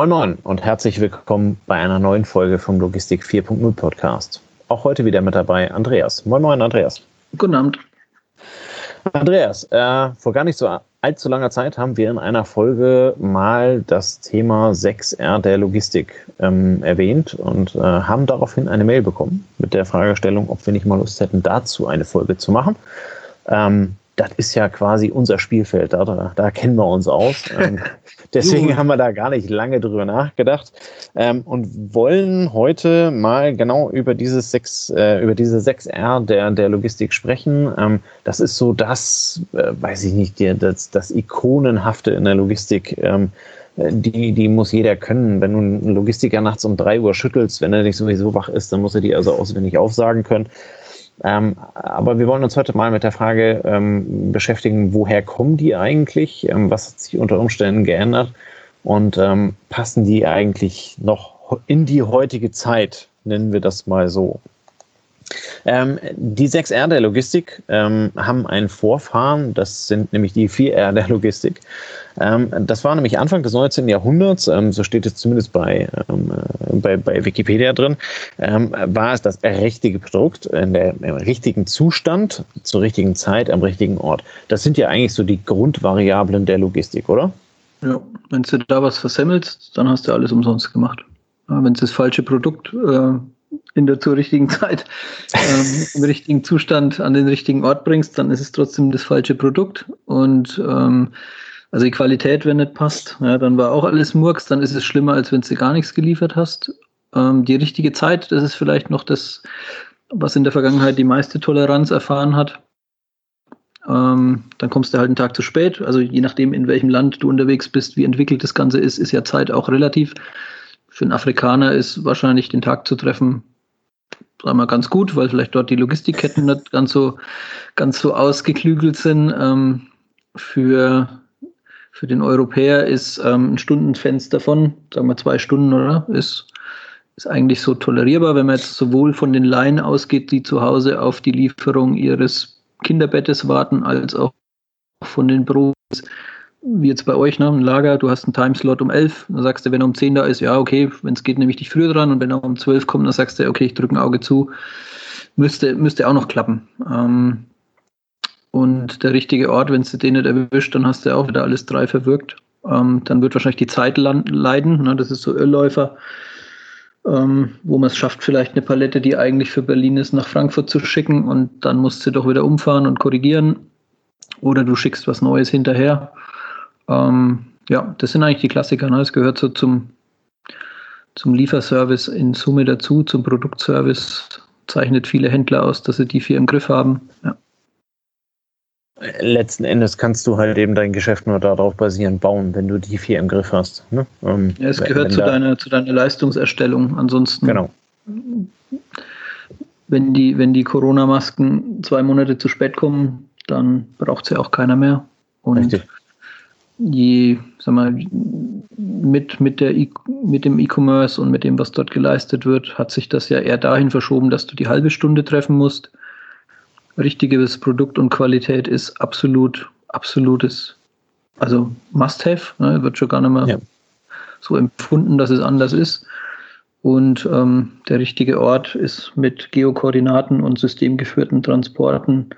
Moin Moin und herzlich willkommen bei einer neuen Folge vom Logistik 4.0 Podcast. Auch heute wieder mit dabei Andreas. Moin Moin Andreas. Guten Abend. Andreas, äh, vor gar nicht so allzu langer Zeit haben wir in einer Folge mal das Thema 6R der Logistik ähm, erwähnt und äh, haben daraufhin eine Mail bekommen mit der Fragestellung, ob wir nicht mal Lust hätten, dazu eine Folge zu machen. Ähm, das ist ja quasi unser Spielfeld, da, da, da kennen wir uns aus. Ähm, deswegen haben wir da gar nicht lange drüber nachgedacht ähm, und wollen heute mal genau über dieses 6, äh, über diese 6R der, der Logistik sprechen. Ähm, das ist so das, äh, weiß ich nicht, das, das Ikonenhafte in der Logistik. Ähm, die, die muss jeder können. Wenn du einen Logistiker nachts um drei Uhr schüttelst, wenn er nicht sowieso wach ist, dann muss er die also auswendig aufsagen können. Ähm, aber wir wollen uns heute mal mit der Frage ähm, beschäftigen, woher kommen die eigentlich? Ähm, was hat sich unter Umständen geändert? Und ähm, passen die eigentlich noch in die heutige Zeit? Nennen wir das mal so. Ähm, die 6R der Logistik ähm, haben ein Vorfahren, das sind nämlich die 4R der Logistik. Ähm, das war nämlich Anfang des 19. Jahrhunderts, ähm, so steht es zumindest bei, ähm, äh, bei, bei, Wikipedia drin, ähm, war es das richtige Produkt in der, im richtigen Zustand, zur richtigen Zeit, am richtigen Ort. Das sind ja eigentlich so die Grundvariablen der Logistik, oder? Ja, wenn du da was versemmelst, dann hast du alles umsonst gemacht. Wenn du das falsche Produkt äh, in der zur richtigen Zeit ähm, im richtigen Zustand an den richtigen Ort bringst, dann ist es trotzdem das falsche Produkt. Und ähm, also die Qualität, wenn nicht passt, ja, dann war auch alles Murks, dann ist es schlimmer, als wenn du gar nichts geliefert hast. Ähm, die richtige Zeit, das ist vielleicht noch das, was in der Vergangenheit die meiste Toleranz erfahren hat. Ähm, dann kommst du halt einen Tag zu spät. Also je nachdem, in welchem Land du unterwegs bist, wie entwickelt das Ganze ist, ist ja Zeit auch relativ. Für einen Afrikaner ist wahrscheinlich den Tag zu treffen, sagen wir ganz gut, weil vielleicht dort die Logistikketten nicht ganz so, ganz so ausgeklügelt sind. Ähm, für für den Europäer ist ähm, ein Stundenfenster von, sagen wir zwei Stunden, oder? Ist, ist eigentlich so tolerierbar, wenn man jetzt sowohl von den Laien ausgeht, die zu Hause auf die Lieferung ihres Kinderbettes warten, als auch von den Büros, wie jetzt bei euch, ne, ein Lager, du hast einen Timeslot um 11, dann sagst du, wenn er um 10 da ist, ja, okay, wenn es geht, nehme ich dich früher dran und wenn er um 12 kommt, dann sagst du, okay, ich drücke ein Auge zu. Müsste, müsste auch noch klappen. Ähm, und der richtige Ort, wenn es den nicht erwischt, dann hast du auch wieder alles drei verwirkt. Ähm, dann wird wahrscheinlich die Zeit leiden. Ne? Das ist so Irrläufer, ähm, wo man es schafft, vielleicht eine Palette, die eigentlich für Berlin ist, nach Frankfurt zu schicken und dann musst du doch wieder umfahren und korrigieren. Oder du schickst was Neues hinterher. Ähm, ja, das sind eigentlich die Klassiker. Ne? Es gehört so zum, zum Lieferservice in Summe dazu, zum Produktservice. Zeichnet viele Händler aus, dass sie die vier im Griff haben. Ja letzten Endes kannst du halt eben dein Geschäft nur darauf basierend bauen, wenn du die vier im Griff hast. Ne? Ähm, ja, es gehört zu deiner, zu deiner Leistungserstellung. Ansonsten, genau. wenn die, wenn die Corona-Masken zwei Monate zu spät kommen, dann braucht sie ja auch keiner mehr. Und Richtig. Je, sag mal, mit, mit, der, mit dem E-Commerce und mit dem, was dort geleistet wird, hat sich das ja eher dahin verschoben, dass du die halbe Stunde treffen musst richtiges Produkt und Qualität ist absolut, absolutes, also Must-Have, ne, wird schon gar nicht mehr ja. so empfunden, dass es anders ist. Und ähm, der richtige Ort ist mit Geokoordinaten und systemgeführten Transporten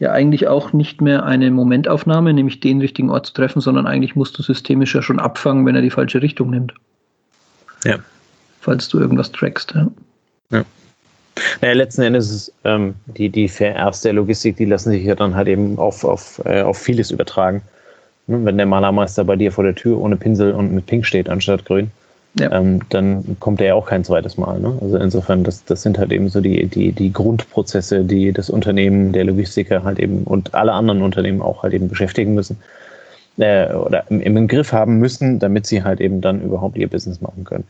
ja eigentlich auch nicht mehr eine Momentaufnahme, nämlich den richtigen Ort zu treffen, sondern eigentlich musst du systemisch ja schon abfangen, wenn er die falsche Richtung nimmt. Ja. Falls du irgendwas trackst. Ja. ja. Naja, letzten Endes ist ähm, die, die VRs der Logistik, die lassen sich ja dann halt eben auf, auf, äh, auf vieles übertragen. Wenn der Malermeister bei dir vor der Tür ohne Pinsel und mit Pink steht anstatt Grün, ja. ähm, dann kommt er ja auch kein zweites Mal. Ne? Also insofern, das, das sind halt eben so die, die, die Grundprozesse, die das Unternehmen, der Logistiker halt eben und alle anderen Unternehmen auch halt eben beschäftigen müssen äh, oder im, im Griff haben müssen, damit sie halt eben dann überhaupt ihr Business machen können.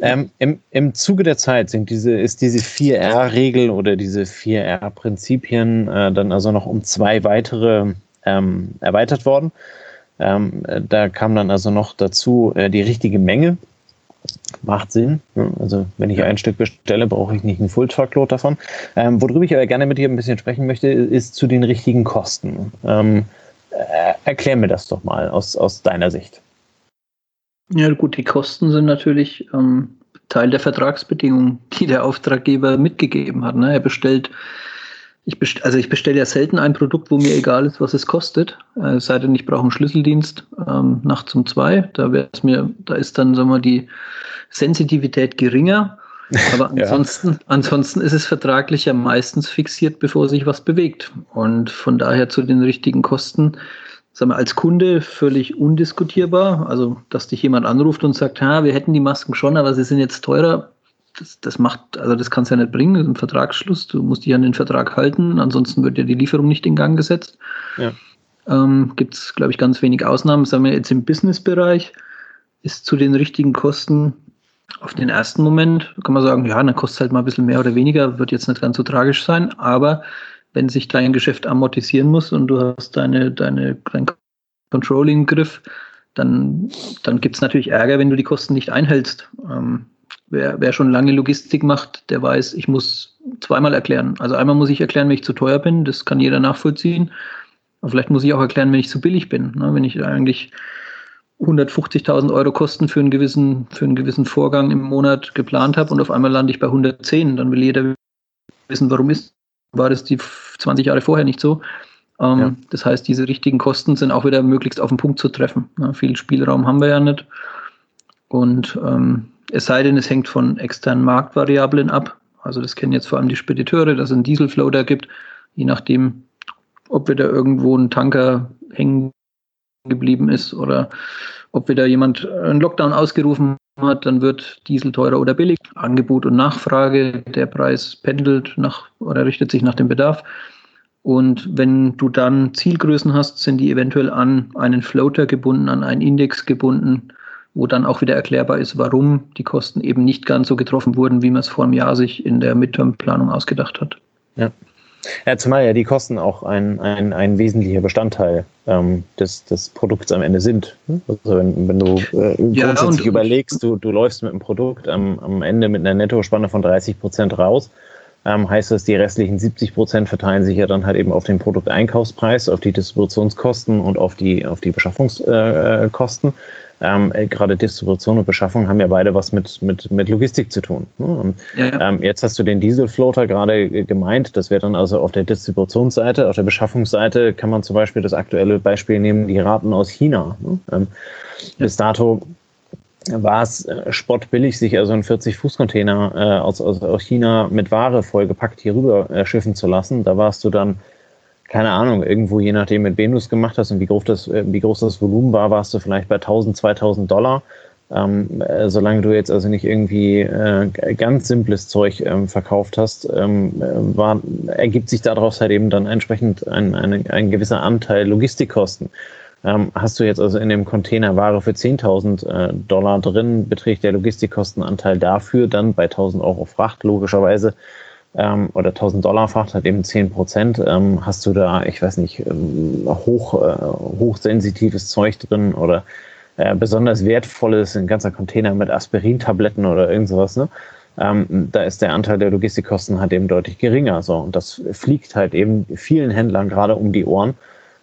Ähm, im, Im Zuge der Zeit sind diese, ist diese 4R-Regel oder diese 4R-Prinzipien äh, dann also noch um zwei weitere ähm, erweitert worden. Ähm, da kam dann also noch dazu äh, die richtige Menge. Macht Sinn. Also wenn ich ein Stück bestelle, brauche ich nicht einen Full-Truckload davon. Ähm, worüber ich aber gerne mit dir ein bisschen sprechen möchte, ist zu den richtigen Kosten. Ähm, äh, erklär mir das doch mal aus, aus deiner Sicht. Ja, gut, die Kosten sind natürlich ähm, Teil der Vertragsbedingungen, die der Auftraggeber mitgegeben hat. Ne? Er bestellt, ich bestell, also ich bestelle ja selten ein Produkt, wo mir egal ist, was es kostet. Äh, es sei denn, ich brauche einen Schlüsseldienst ähm, nachts um zwei. Da wäre es mir, da ist dann, sagen wir, die Sensitivität geringer. Aber ansonsten, ja. ansonsten ist es vertraglich ja meistens fixiert, bevor sich was bewegt. Und von daher zu den richtigen Kosten sagen wir, als Kunde völlig undiskutierbar. Also, dass dich jemand anruft und sagt, ha, wir hätten die Masken schon, aber sie sind jetzt teurer. Das, das macht, also das kannst du ja nicht bringen, das ist ein Vertragsschluss. Du musst dich an den Vertrag halten, ansonsten wird ja die Lieferung nicht in Gang gesetzt. Ja. Ähm, Gibt es, glaube ich, ganz wenig Ausnahmen. Sagen wir jetzt im Business-Bereich ist zu den richtigen Kosten auf den ersten Moment, kann man sagen, ja, dann kostet es halt mal ein bisschen mehr oder weniger, wird jetzt nicht ganz so tragisch sein, aber wenn sich dein Geschäft amortisieren muss und du hast deine, deine, dein Controlling im Griff, dann, dann gibt es natürlich Ärger, wenn du die Kosten nicht einhältst. Ähm, wer, wer schon lange Logistik macht, der weiß, ich muss zweimal erklären. Also einmal muss ich erklären, wenn ich zu teuer bin, das kann jeder nachvollziehen. Aber vielleicht muss ich auch erklären, wenn ich zu billig bin. Ne? Wenn ich eigentlich 150.000 Euro Kosten für einen gewissen, für einen gewissen Vorgang im Monat geplant habe und auf einmal lande ich bei 110, dann will jeder wissen, warum ist war das die 20 Jahre vorher nicht so. Ähm, ja. Das heißt, diese richtigen Kosten sind auch wieder möglichst auf den Punkt zu treffen. Ja, viel Spielraum haben wir ja nicht. Und ähm, es sei denn, es hängt von externen Marktvariablen ab. Also das kennen jetzt vor allem die Spediteure, dass es einen Dieselfloater gibt, je nachdem, ob wieder irgendwo ein Tanker hängen geblieben ist oder ob wieder jemand einen Lockdown ausgerufen hat, dann wird Diesel teurer oder billig. Angebot und Nachfrage, der Preis pendelt nach oder richtet sich nach dem Bedarf. Und wenn du dann Zielgrößen hast, sind die eventuell an einen Floater gebunden, an einen Index gebunden, wo dann auch wieder erklärbar ist, warum die Kosten eben nicht ganz so getroffen wurden, wie man es vor einem Jahr sich in der Midterm-Planung ausgedacht hat. Ja. Ja, zumal ja die Kosten auch ein, ein, ein wesentlicher Bestandteil ähm, des, des Produkts am Ende sind. Also wenn, wenn du äh, grundsätzlich ja, überlegst, du, du läufst mit einem Produkt am, am Ende mit einer Nettospanne von 30 Prozent raus, ähm, heißt das, die restlichen 70 Prozent verteilen sich ja dann halt eben auf den Produkteinkaufspreis, auf die Distributionskosten und auf die, auf die Beschaffungskosten. Äh, ähm, äh, gerade Distribution und Beschaffung haben ja beide was mit, mit, mit Logistik zu tun. Ne? Und, ja, ja. Ähm, jetzt hast du den Dieselfloater gerade gemeint. Das wäre dann also auf der Distributionsseite, auf der Beschaffungsseite kann man zum Beispiel das aktuelle Beispiel nehmen, die Raten aus China. Ne? Ähm, ja. Bis dato war es äh, spottbillig, sich also einen 40-Fuß-Container äh, aus, aus, aus China mit Ware vollgepackt hier rüber äh, schiffen zu lassen. Da warst du dann keine Ahnung, irgendwo je nachdem, mit wem du es gemacht hast und wie groß das, äh, wie groß das Volumen war, warst du vielleicht bei 1000, 2000 Dollar. Ähm, äh, solange du jetzt also nicht irgendwie äh, ganz simples Zeug ähm, verkauft hast, ähm, äh, war, ergibt sich daraus halt eben dann entsprechend ein, ein, ein gewisser Anteil Logistikkosten. Ähm, hast du jetzt also in dem Container Ware für 10.000 äh, Dollar drin, beträgt der Logistikkostenanteil dafür dann bei 1.000 Euro Fracht logischerweise ähm, oder 1000 Dollar Fracht hat eben 10 Prozent, ähm, hast du da, ich weiß nicht, ähm, hoch, äh, hochsensitives Zeug drin oder äh, besonders wertvolles, ein ganzer Container mit Aspirintabletten oder irgend sowas, ne? Ähm, da ist der Anteil der Logistikkosten halt eben deutlich geringer. So. Und das fliegt halt eben vielen Händlern gerade um die Ohren,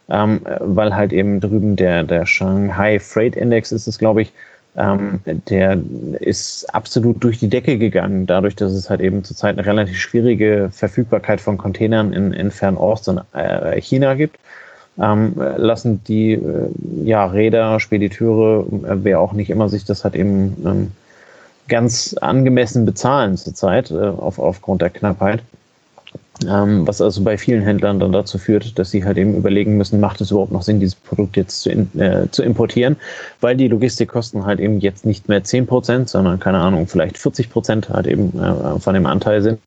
ähm, weil halt eben drüben der, der Shanghai Freight Index ist es, glaube ich, ähm, der ist absolut durch die Decke gegangen, dadurch, dass es halt eben zurzeit eine relativ schwierige Verfügbarkeit von Containern in, in Fernost und äh, China gibt. Ähm, lassen die äh, ja, Räder, Spediteure, äh, wer auch nicht immer sich das halt eben ähm, ganz angemessen bezahlen zurzeit äh, auf, aufgrund der Knappheit. Ähm, was also bei vielen Händlern dann dazu führt, dass sie halt eben überlegen müssen, macht es überhaupt noch Sinn, dieses Produkt jetzt zu, in, äh, zu importieren, weil die Logistikkosten halt eben jetzt nicht mehr 10 Prozent, sondern keine Ahnung, vielleicht 40 Prozent halt eben äh, von dem Anteil sind.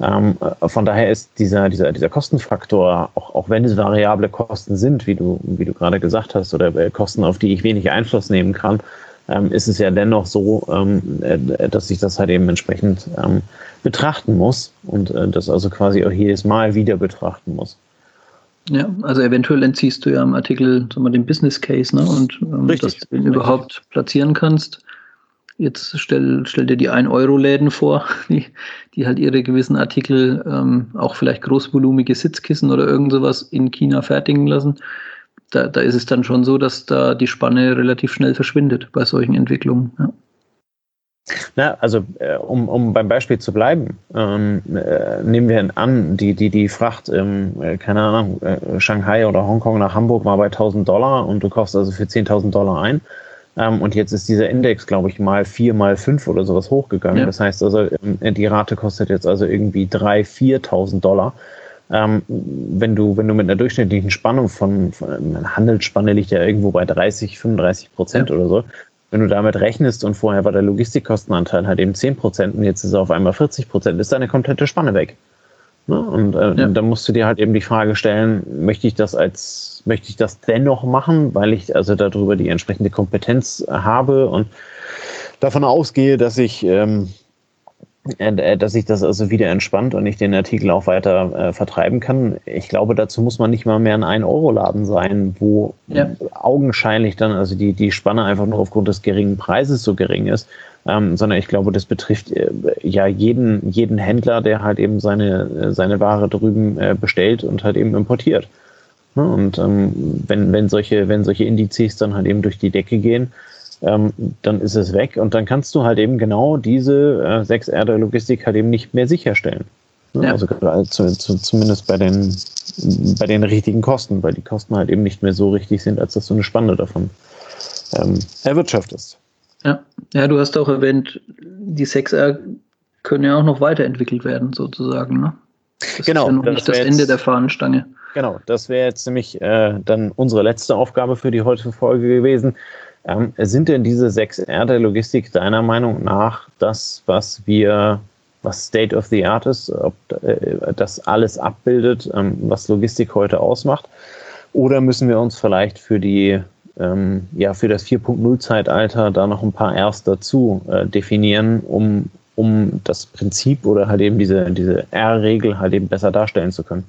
Ähm, äh, von daher ist dieser, dieser, dieser Kostenfaktor, auch, auch wenn es variable Kosten sind, wie du, wie du gerade gesagt hast, oder äh, Kosten, auf die ich wenig Einfluss nehmen kann, ähm, ist es ja dennoch so, ähm, äh, dass ich das halt eben entsprechend ähm, betrachten muss und äh, das also quasi auch jedes Mal wieder betrachten muss. Ja, also eventuell entziehst du ja im Artikel sagen wir, den Business Case, ne? Und ähm, dass du den überhaupt platzieren kannst. Jetzt stell, stell dir die 1-Euro-Läden vor, die, die halt ihre gewissen Artikel, ähm, auch vielleicht großvolumige Sitzkissen oder irgend sowas in China fertigen lassen da, da ist es dann schon so, dass da die Spanne relativ schnell verschwindet bei solchen Entwicklungen. Ja. Na, also äh, um, um beim Beispiel zu bleiben, ähm, äh, nehmen wir an, die, die, die Fracht, ähm, keine Ahnung, äh, Shanghai oder Hongkong nach Hamburg war bei 1000 Dollar und du kaufst also für 10.000 Dollar ein. Ähm, und jetzt ist dieser Index, glaube ich, mal vier, mal fünf oder sowas hochgegangen. Ja. Das heißt also, ähm, die Rate kostet jetzt also irgendwie 3.000, 4.000 Dollar. Ähm, wenn du, wenn du mit einer durchschnittlichen Spannung von, von Handelsspanne liegt ja irgendwo bei 30, 35 Prozent ja. oder so, wenn du damit rechnest und vorher war der Logistikkostenanteil halt eben 10 Prozent und jetzt ist er auf einmal 40 Prozent, ist deine komplette Spanne weg. Ne? Und äh, ja. dann musst du dir halt eben die Frage stellen, möchte ich das als, möchte ich das dennoch machen, weil ich also darüber die entsprechende Kompetenz habe und davon ausgehe, dass ich ähm, äh, äh, dass sich das also wieder entspannt und ich den Artikel auch weiter äh, vertreiben kann. Ich glaube, dazu muss man nicht mal mehr ein 1-Euro-Laden sein, wo ja. augenscheinlich dann also die, die Spanne einfach nur aufgrund des geringen Preises so gering ist, ähm, sondern ich glaube, das betrifft äh, ja jeden, jeden Händler, der halt eben seine, äh, seine Ware drüben äh, bestellt und halt eben importiert. Ne? Und ähm, wenn, wenn, solche, wenn solche Indizes dann halt eben durch die Decke gehen, ähm, dann ist es weg und dann kannst du halt eben genau diese äh, 6R der Logistik halt eben nicht mehr sicherstellen. Ne? Ja. Also zu, zu, zumindest bei den, bei den richtigen Kosten, weil die Kosten halt eben nicht mehr so richtig sind, als dass du eine Spanne davon ähm, erwirtschaftest. Ja. ja, du hast auch erwähnt, die 6R können ja auch noch weiterentwickelt werden, sozusagen. Ne? Das genau. ist ja noch das nicht das Ende der Fahnenstange. Genau, das wäre jetzt nämlich äh, dann unsere letzte Aufgabe für die heutige Folge gewesen, ähm, sind denn diese sechs R der Logistik deiner Meinung nach das, was wir, was State of the Art ist, ob äh, das alles abbildet, ähm, was Logistik heute ausmacht? Oder müssen wir uns vielleicht für die ähm, ja, für das 4.0-Zeitalter da noch ein paar Rs dazu äh, definieren, um, um das Prinzip oder halt eben diese, diese R-Regel halt eben besser darstellen zu können.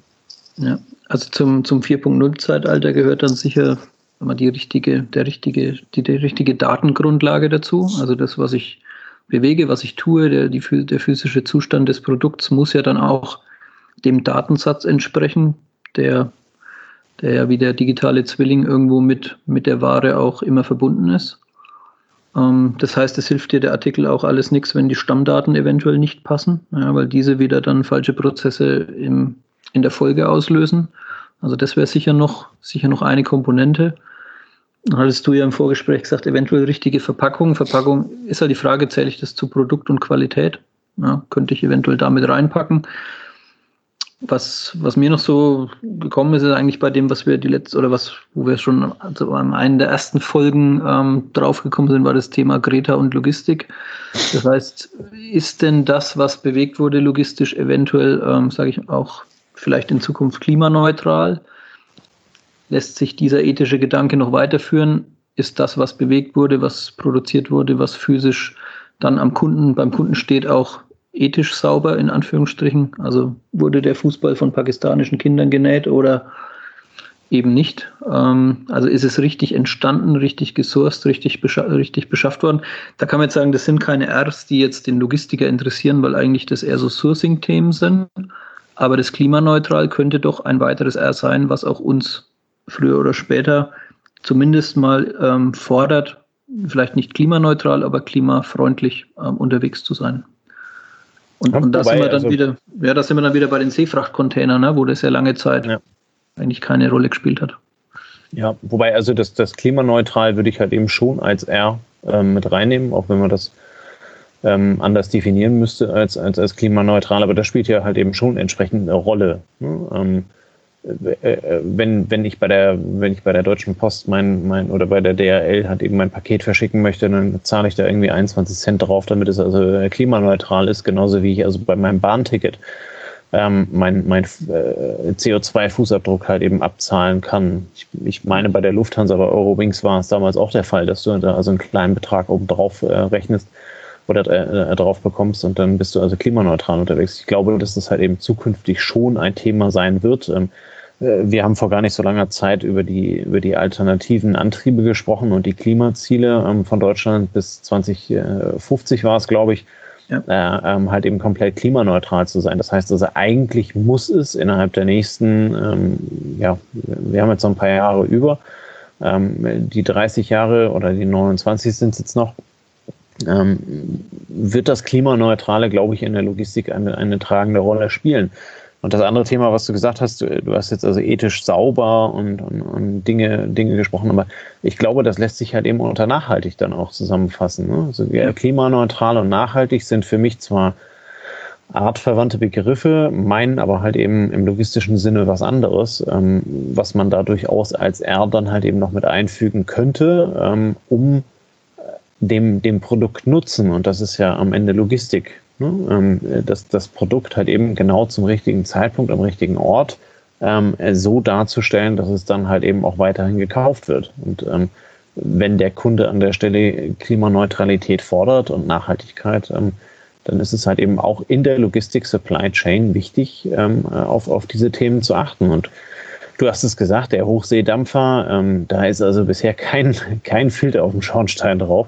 Ja, also zum, zum 4.0-Zeitalter gehört dann sicher mal die richtige, der richtige, die, die richtige Datengrundlage dazu. Also das, was ich bewege, was ich tue, der, die, der physische Zustand des Produkts muss ja dann auch dem Datensatz entsprechen, der, der ja wie der digitale Zwilling irgendwo mit, mit der Ware auch immer verbunden ist. Ähm, das heißt, es hilft dir der Artikel auch alles nichts, wenn die Stammdaten eventuell nicht passen, ja, weil diese wieder dann falsche Prozesse im, in der Folge auslösen. Also das wäre sicher noch, sicher noch eine Komponente. Hattest du ja im Vorgespräch gesagt, eventuell richtige Verpackung. Verpackung ist ja die Frage, zähle ich das zu Produkt und Qualität? Ja, könnte ich eventuell damit reinpacken. Was, was mir noch so gekommen ist, ist eigentlich bei dem, was wir die letzte oder was, wo wir schon also an einen der ersten Folgen ähm, draufgekommen sind, war das Thema Greta und Logistik. Das heißt, ist denn das, was bewegt wurde, logistisch eventuell, ähm, sage ich auch, vielleicht in Zukunft klimaneutral? Lässt sich dieser ethische Gedanke noch weiterführen? Ist das, was bewegt wurde, was produziert wurde, was physisch dann am Kunden, beim Kunden steht, auch ethisch sauber in Anführungsstrichen? Also wurde der Fußball von pakistanischen Kindern genäht oder eben nicht? Ähm, also ist es richtig entstanden, richtig gesourced, richtig, bescha richtig beschafft worden? Da kann man jetzt sagen, das sind keine Rs, die jetzt den Logistiker interessieren, weil eigentlich das eher so Sourcing-Themen sind. Aber das klimaneutral könnte doch ein weiteres R sein, was auch uns früher oder später zumindest mal ähm, fordert, vielleicht nicht klimaneutral, aber klimafreundlich ähm, unterwegs zu sein. Und, und da sind wir dann also, wieder, ja, da sind wir dann wieder bei den Seefrachtcontainern, ne, wo das ja lange Zeit ja. eigentlich keine Rolle gespielt hat. Ja, wobei also das, das klimaneutral würde ich halt eben schon als R ähm, mit reinnehmen, auch wenn man das ähm, anders definieren müsste als, als, als klimaneutral, aber das spielt ja halt eben schon entsprechend eine Rolle. Ne? Ähm, äh, äh, wenn, wenn ich bei der, wenn ich bei der Deutschen Post mein, mein oder bei der DRL halt eben mein Paket verschicken möchte, dann zahle ich da irgendwie 21 Cent drauf, damit es also klimaneutral ist, genauso wie ich also bei meinem Bahnticket ähm, mein, mein äh, CO2-Fußabdruck halt eben abzahlen kann. Ich, ich meine, bei der Lufthansa, bei Eurowings war es damals auch der Fall, dass du da also einen kleinen Betrag oben drauf äh, rechnest oder äh, drauf bekommst und dann bist du also klimaneutral unterwegs. Ich glaube, dass das halt eben zukünftig schon ein Thema sein wird. Ähm, äh, wir haben vor gar nicht so langer Zeit über die, über die alternativen Antriebe gesprochen und die Klimaziele ähm, von Deutschland bis 2050 war es, glaube ich. ja. äh, ähm, halt eben komplett klimaneutral zu sein. Das heißt also, eigentlich muss es innerhalb der nächsten, ähm, ja, wir haben jetzt noch ein paar Jahre über, ähm, die 30 Jahre oder die 29 sind es jetzt noch, ähm, wird das Klimaneutrale, glaube ich, in der Logistik eine, eine tragende Rolle spielen. Und das andere Thema, was du gesagt hast, du, du hast jetzt also ethisch sauber und, und, und, Dinge, Dinge gesprochen, aber ich glaube, das lässt sich halt eben unter nachhaltig dann auch zusammenfassen. Ne? Also ja, klimaneutral und nachhaltig sind für mich zwar artverwandte Begriffe, meinen aber halt eben im logistischen Sinne was anderes, ähm, was man da durchaus als R dann halt eben noch mit einfügen könnte, ähm, um dem, dem Produkt nutzen, und das ist ja am Ende Logistik, Ne? Ähm, das, das Produkt halt eben genau zum richtigen Zeitpunkt am richtigen Ort ähm, so darzustellen, dass es dann halt eben auch weiterhin gekauft wird. Und ähm, wenn der Kunde an der Stelle Klimaneutralität fordert und Nachhaltigkeit, ähm, dann ist es halt eben auch in der Logistik Supply Chain wichtig, ähm, auf, auf diese Themen zu achten. Und du hast es gesagt, der Hochseedampfer, ähm, da ist also bisher kein, kein Filter auf dem Schornstein drauf.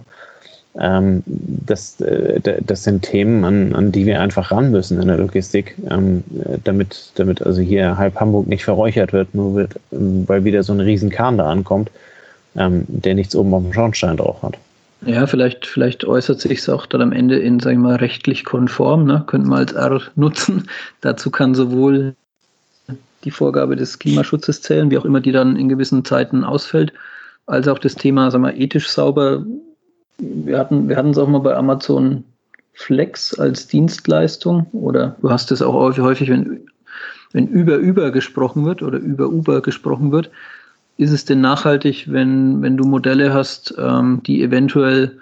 Ähm, das, äh, das sind Themen, an, an die wir einfach ran müssen in der Logistik, ähm, damit, damit also hier halb Hamburg nicht verräuchert wird, nur wird, weil wieder so ein riesen Kahn da ankommt, ähm, der nichts oben auf dem Schornstein drauf hat. Ja, vielleicht, vielleicht äußert sich es auch dann am Ende in, sagen wir mal, rechtlich konform, ne? könnte man als R nutzen. Dazu kann sowohl die Vorgabe des Klimaschutzes zählen, wie auch immer die dann in gewissen Zeiten ausfällt, als auch das Thema, sagen wir, ethisch sauber wir hatten wir hatten es auch mal bei Amazon Flex als Dienstleistung oder du hast es auch häufig, wenn, wenn über über gesprochen wird oder über Uber gesprochen wird, ist es denn nachhaltig, wenn, wenn du Modelle hast, ähm, die eventuell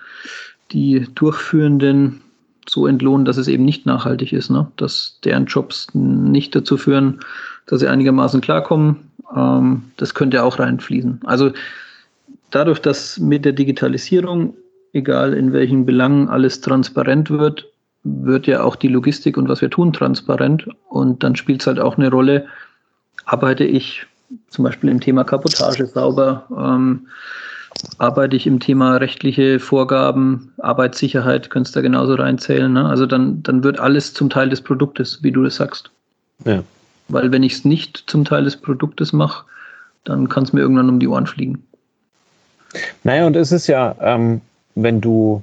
die Durchführenden so entlohnen, dass es eben nicht nachhaltig ist, ne? dass deren Jobs nicht dazu führen, dass sie einigermaßen klarkommen. Ähm, das könnte auch reinfließen. Also dadurch, dass mit der Digitalisierung egal in welchen Belangen alles transparent wird, wird ja auch die Logistik und was wir tun transparent. Und dann spielt es halt auch eine Rolle, arbeite ich zum Beispiel im Thema Kapotage sauber, ähm, arbeite ich im Thema rechtliche Vorgaben, Arbeitssicherheit, könntest du da genauso reinzählen. Ne? Also dann, dann wird alles zum Teil des Produktes, wie du das sagst. Ja. Weil wenn ich es nicht zum Teil des Produktes mache, dann kann es mir irgendwann um die Ohren fliegen. Naja, und es ist ja, ähm, wenn du,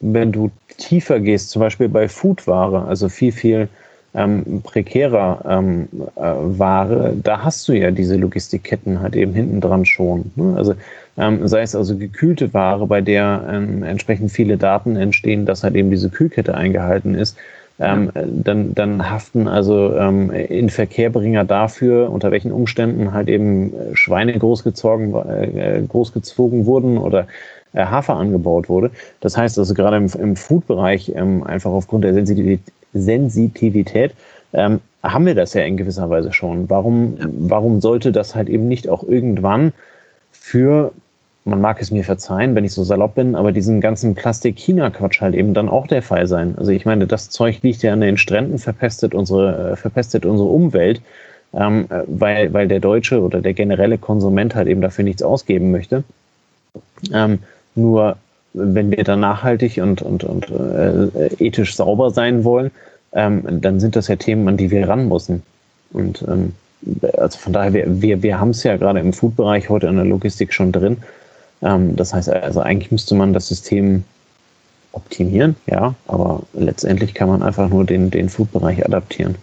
wenn du tiefer gehst, zum Beispiel bei Foodware, also viel, viel ähm, prekärer ähm, äh, Ware, da hast du ja diese Logistikketten halt eben hinten dran schon. Ne? Also ähm, sei es also gekühlte Ware, bei der ähm, entsprechend viele Daten entstehen, dass halt eben diese Kühlkette eingehalten ist, ähm, dann, dann haften also ähm, in Verkehrbringer dafür, unter welchen Umständen halt eben Schweine großgezogen, äh, großgezogen wurden oder äh, Hafer angebaut wurde. Das heißt also gerade im, im Food-Bereich ähm, einfach aufgrund der Sensitivität, Sensitivität ähm, haben wir das ja in gewisser Weise schon. Warum, warum sollte das halt eben nicht auch irgendwann für, man mag es mir verzeihen, wenn ich so salopp bin, aber diesen ganzen Plastik-China-Quatsch halt eben dann auch der Fall sein. Also ich meine, das Zeug liegt ja an den Stränden, verpestet unsere, äh, verpestet unsere Umwelt, ähm, äh, weil, weil der Deutsche oder der generelle Konsument halt eben dafür nichts ausgeben möchte. Ähm, nur wenn wir dann nachhaltig und, und, und äh, ethisch sauber sein wollen, ähm, dann sind das ja Themen, an die wir ran müssen. Und ähm, also von daher, wir, wir, wir haben es ja gerade im Food-Bereich heute in der Logistik schon drin. Ähm, das heißt, also eigentlich müsste man das System optimieren, ja, aber letztendlich kann man einfach nur den, den Food-Bereich adaptieren.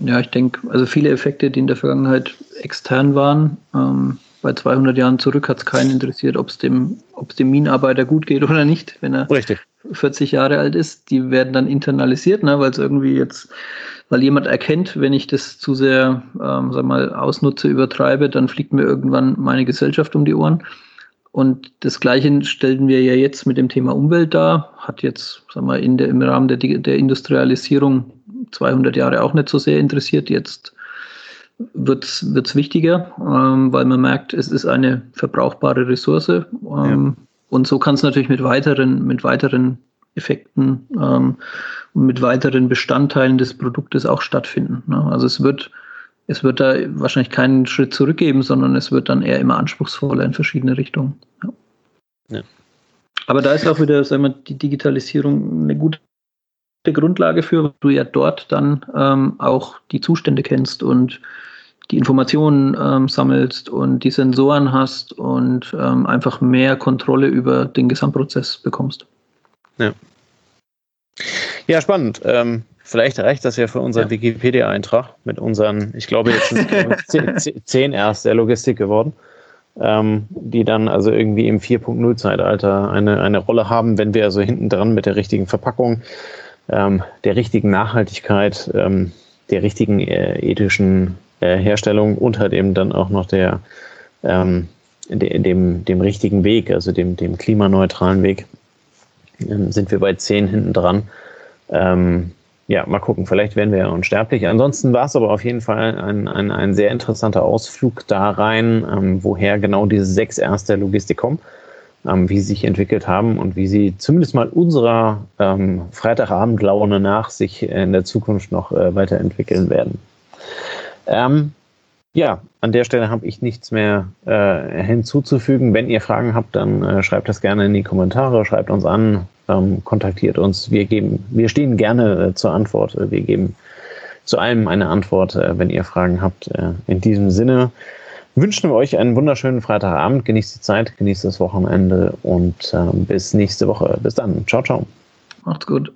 Ja, ich denke, also viele Effekte, die in der Vergangenheit extern waren, ähm, bei 200 Jahren zurück hat es keinen interessiert, ob es dem, dem Minenarbeiter gut geht oder nicht, wenn er Richtig. 40 Jahre alt ist. Die werden dann internalisiert, ne, weil es irgendwie jetzt, weil jemand erkennt, wenn ich das zu sehr, ähm, sag mal, ausnutze, übertreibe, dann fliegt mir irgendwann meine Gesellschaft um die Ohren. Und das Gleiche stellen wir ja jetzt mit dem Thema Umwelt dar. Hat jetzt, sag mal, in der, im Rahmen der, der Industrialisierung 200 Jahre auch nicht so sehr interessiert. Jetzt wird es wichtiger, ähm, weil man merkt, es ist eine verbrauchbare Ressource. Ähm, ja. Und so kann es natürlich mit weiteren, mit weiteren Effekten ähm, und mit weiteren Bestandteilen des Produktes auch stattfinden. Ne? Also es wird, es wird da wahrscheinlich keinen Schritt zurückgeben, sondern es wird dann eher immer anspruchsvoller in verschiedene Richtungen. Ja. ja. Aber da ist auch wieder, sagen wir, die Digitalisierung eine gute Grundlage für, weil du ja dort dann ähm, auch die Zustände kennst und die Informationen ähm, sammelst und die Sensoren hast und ähm, einfach mehr Kontrolle über den Gesamtprozess bekommst. Ja, ja spannend. Ähm, vielleicht reicht das ja für unseren ja. Wikipedia-Eintrag mit unseren, ich glaube jetzt schon zehn erst der Logistik geworden, ähm, die dann also irgendwie im 4.0-Zeitalter eine, eine Rolle haben, wenn wir also hinten dran mit der richtigen Verpackung, ähm, der richtigen Nachhaltigkeit, ähm, der richtigen äh, ethischen äh, Herstellung und halt eben dann auch noch der ähm, de, dem, dem richtigen Weg, also dem, dem klimaneutralen Weg, ähm, sind wir bei 10 hinten dran. Ähm, ja, mal gucken, vielleicht werden wir ja unsterblich. Ansonsten war es aber auf jeden Fall ein, ein, ein sehr interessanter Ausflug da rein, ähm, woher genau diese sechs erste Logistik kommen, ähm, wie sie sich entwickelt haben und wie sie zumindest mal unserer ähm, Freitagabendlaune nach sich in der Zukunft noch äh, weiterentwickeln werden. Ähm, ja, an der Stelle habe ich nichts mehr äh, hinzuzufügen. Wenn ihr Fragen habt, dann äh, schreibt das gerne in die Kommentare, schreibt uns an, ähm, kontaktiert uns. Wir geben, wir stehen gerne äh, zur Antwort. Wir geben zu allem eine Antwort, äh, wenn ihr Fragen habt. Äh, in diesem Sinne wünschen wir euch einen wunderschönen Freitagabend. Genießt die Zeit, genießt das Wochenende und ähm, bis nächste Woche. Bis dann. Ciao, ciao. Macht's gut.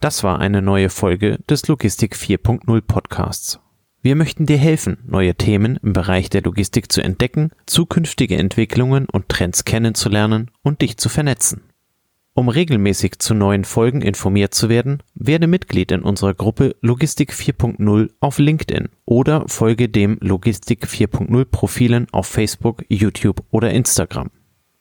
Das war eine neue Folge des Logistik 4.0 Podcasts. Wir möchten dir helfen, neue Themen im Bereich der Logistik zu entdecken, zukünftige Entwicklungen und Trends kennenzulernen und dich zu vernetzen. Um regelmäßig zu neuen Folgen informiert zu werden, werde Mitglied in unserer Gruppe Logistik 4.0 auf LinkedIn oder folge dem Logistik 4.0 Profilen auf Facebook, YouTube oder Instagram.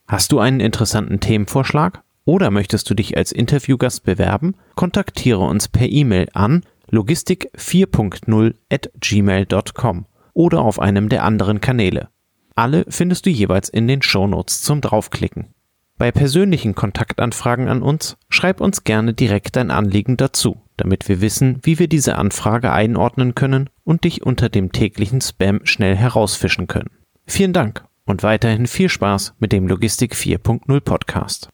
Hast du einen interessanten Themenvorschlag oder möchtest du dich als Interviewgast bewerben? Kontaktiere uns per E-Mail an logistik 4.0 at gmail.com oder auf einem der anderen Kanäle. Alle findest du jeweils in den Shownotes zum Draufklicken. Bei persönlichen Kontaktanfragen an uns schreib uns gerne direkt dein Anliegen dazu, damit wir wissen, wie wir diese Anfrage einordnen können und dich unter dem täglichen Spam schnell herausfischen können. Vielen Dank und weiterhin viel Spaß mit dem Logistik 4.0 Podcast.